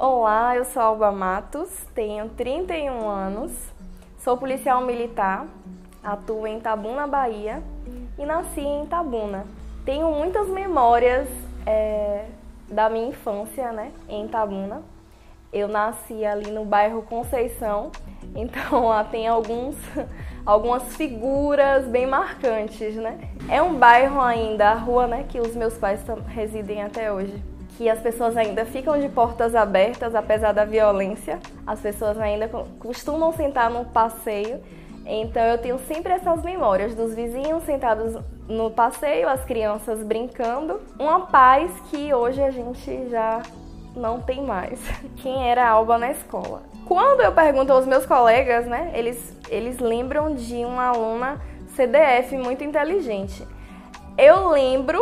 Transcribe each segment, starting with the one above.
Olá, eu sou Alba Matos, tenho 31 anos, sou policial militar, atuo em Itabuna, Bahia e nasci em Itabuna. Tenho muitas memórias é, da minha infância né, em Itabuna. Eu nasci ali no bairro Conceição, então lá tem alguns, algumas figuras bem marcantes, né? É um bairro ainda, a rua né, que os meus pais residem até hoje que as pessoas ainda ficam de portas abertas, apesar da violência. As pessoas ainda costumam sentar no passeio. Então eu tenho sempre essas memórias dos vizinhos sentados no passeio, as crianças brincando. Uma paz que hoje a gente já não tem mais. Quem era a Alba na escola? Quando eu pergunto aos meus colegas, né, eles, eles lembram de uma aluna CDF muito inteligente. Eu lembro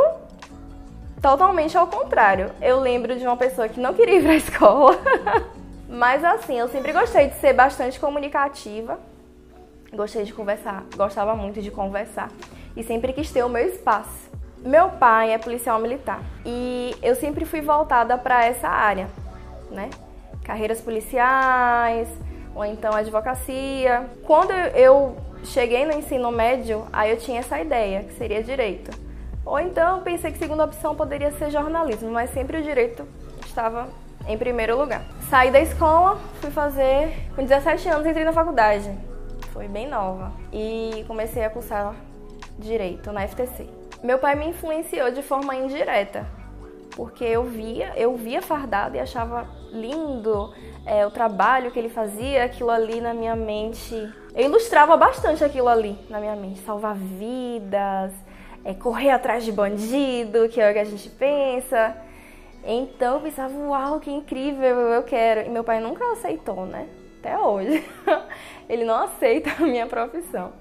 totalmente ao contrário. Eu lembro de uma pessoa que não queria ir pra escola. Mas assim, eu sempre gostei de ser bastante comunicativa. Gostei de conversar, gostava muito de conversar. E sempre quis ter o meu espaço. Meu pai é policial militar e eu sempre fui voltada para essa área, né? Carreiras policiais, ou então advocacia. Quando eu cheguei no ensino médio, aí eu tinha essa ideia, que seria direito. Ou então pensei que segunda opção poderia ser jornalismo, mas sempre o direito estava em primeiro lugar. Saí da escola, fui fazer. Com 17 anos entrei na faculdade. Foi bem nova. E comecei a cursar direito na FTC. Meu pai me influenciou de forma indireta, porque eu via, eu via fardado e achava lindo é, o trabalho que ele fazia, aquilo ali na minha mente. Eu ilustrava bastante aquilo ali na minha mente, salvar vidas, é, correr atrás de bandido, que é o que a gente pensa. Então eu pensava, uau, que incrível, eu quero. E meu pai nunca aceitou, né? Até hoje. Ele não aceita a minha profissão.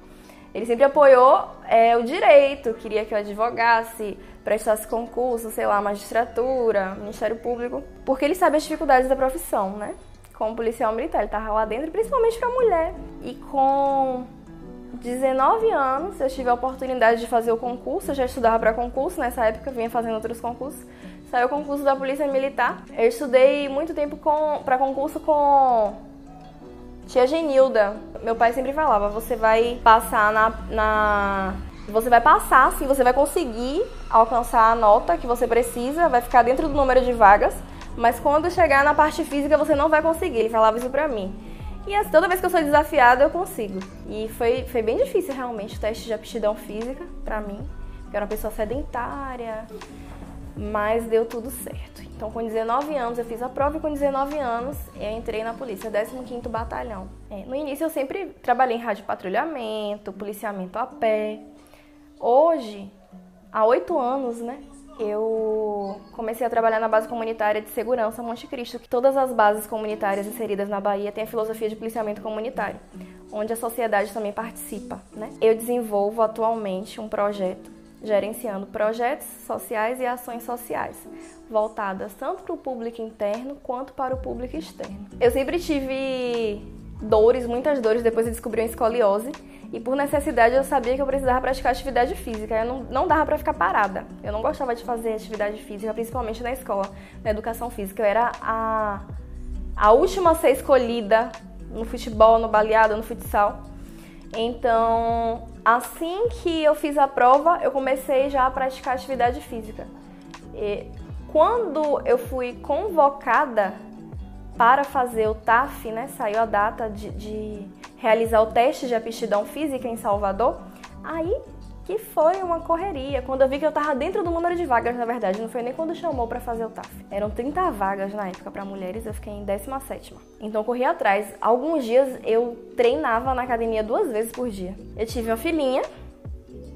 Ele sempre apoiou é, o direito, queria que eu advogasse, prestasse concurso, sei lá, magistratura, Ministério Público, porque ele sabe as dificuldades da profissão, né? Como policial militar, ele tava lá dentro, principalmente para mulher. E com 19 anos, eu tive a oportunidade de fazer o concurso, eu já estudava para concurso, nessa época vinha fazendo outros concursos. Saiu o concurso da Polícia Militar. Eu estudei muito tempo para concurso com tia Genilda. Meu pai sempre falava: você vai passar na, na. Você vai passar, sim, você vai conseguir alcançar a nota que você precisa, vai ficar dentro do número de vagas, mas quando chegar na parte física você não vai conseguir. Ele falava isso pra mim. E assim, toda vez que eu sou desafiada, eu consigo. E foi, foi bem difícil realmente o teste de aptidão física para mim, eu era uma pessoa sedentária, mas deu tudo certo. Então, com 19 anos, eu fiz a prova e com 19 anos eu entrei na polícia, 15º Batalhão. É, no início, eu sempre trabalhei em rádio patrulhamento, policiamento a pé. Hoje, há oito anos, né, eu comecei a trabalhar na base comunitária de segurança Monte Cristo, que todas as bases comunitárias inseridas na Bahia têm a filosofia de policiamento comunitário, onde a sociedade também participa. Né? Eu desenvolvo atualmente um projeto gerenciando projetos sociais e ações sociais, voltadas tanto para o público interno quanto para o público externo. Eu sempre tive dores, muitas dores, depois de descobrir uma escoliose e por necessidade eu sabia que eu precisava praticar atividade física. Eu não, não dava para ficar parada. Eu não gostava de fazer atividade física, principalmente na escola, na educação física. Eu era a, a última a ser escolhida no futebol, no baleado, no futsal. Então, assim que eu fiz a prova, eu comecei já a praticar atividade física. E quando eu fui convocada para fazer o TAF, né, saiu a data de, de realizar o teste de aptidão física em Salvador, aí que foi uma correria. Quando eu vi que eu tava dentro do número de vagas, na verdade, não foi nem quando chamou para fazer o TAF. Eram 30 vagas na época para mulheres, eu fiquei em 17ª. Então corri atrás. Alguns dias eu treinava na academia duas vezes por dia. Eu tive uma filhinha,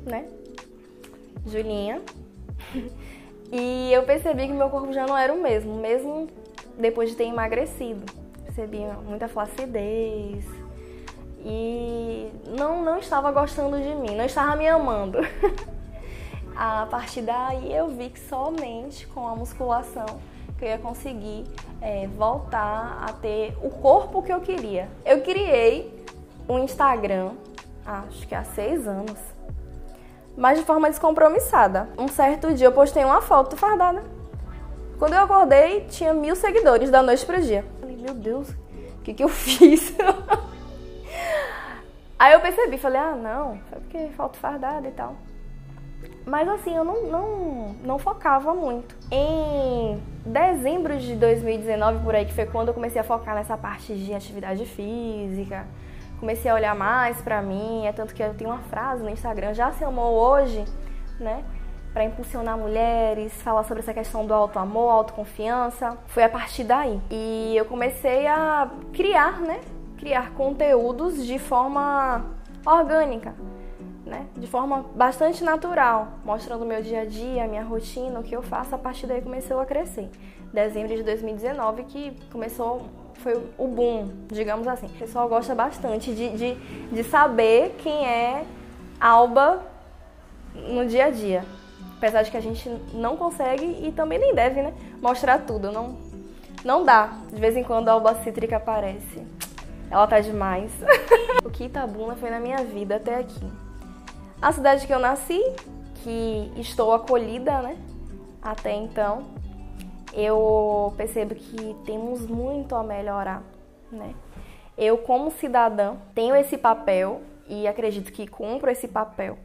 né? Julinha. e eu percebi que meu corpo já não era o mesmo, mesmo depois de ter emagrecido. Percebi muita flacidez, e não, não estava gostando de mim, não estava me amando. a partir daí eu vi que somente com a musculação que eu ia conseguir é, voltar a ter o corpo que eu queria. Eu criei um Instagram, acho que há seis anos, mas de forma descompromissada. Um certo dia eu postei uma foto fardada Quando eu acordei, tinha mil seguidores da noite pro dia. Falei, meu Deus, o que, que eu fiz? Aí eu percebi, falei, ah, não, foi porque falta fardada e tal. Mas assim, eu não, não, não focava muito. Em dezembro de 2019, por aí, que foi quando eu comecei a focar nessa parte de atividade física, comecei a olhar mais pra mim, é tanto que eu tenho uma frase no Instagram, já se amou hoje, né? Para impulsionar mulheres, falar sobre essa questão do auto amor, autoconfiança. Foi a partir daí. E eu comecei a criar, né? Criar conteúdos de forma orgânica né? De forma bastante natural, mostrando o meu dia a dia, a minha rotina, o que eu faço. A partir daí começou a crescer. Dezembro de 2019 que começou, foi o boom, digamos assim. O pessoal gosta bastante de, de, de saber quem é Alba no dia a dia. Apesar de que a gente não consegue e também nem deve, né? Mostrar tudo. Não, não dá. De vez em quando a Alba Cítrica aparece. Ela tá demais. o que Itabuna foi na minha vida até aqui. A cidade que eu nasci, que estou acolhida, né? Até então, eu percebo que temos muito a melhorar, né? Eu, como cidadã, tenho esse papel e acredito que cumpro esse papel,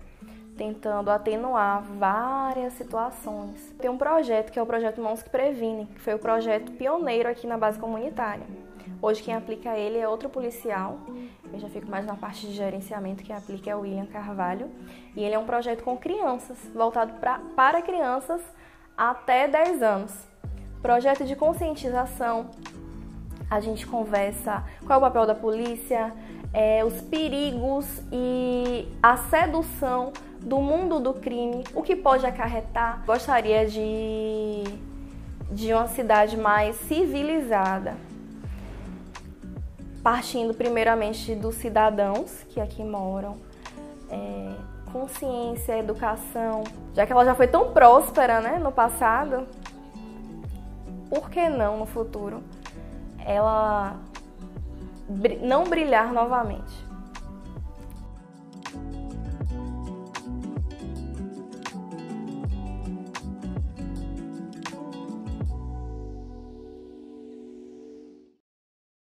tentando atenuar várias situações. Tem um projeto que é o projeto Mãos que Previnem, que foi o projeto pioneiro aqui na base comunitária. Hoje quem aplica ele é outro policial. Eu já fico mais na parte de gerenciamento, quem aplica é o William Carvalho. E ele é um projeto com crianças, voltado pra, para crianças até 10 anos. Projeto de conscientização. A gente conversa qual é o papel da polícia, é, os perigos e a sedução do mundo do crime, o que pode acarretar. Gostaria de, de uma cidade mais civilizada partindo primeiramente dos cidadãos que aqui moram, é, consciência, educação, já que ela já foi tão próspera né, no passado, por que não no futuro ela não brilhar novamente?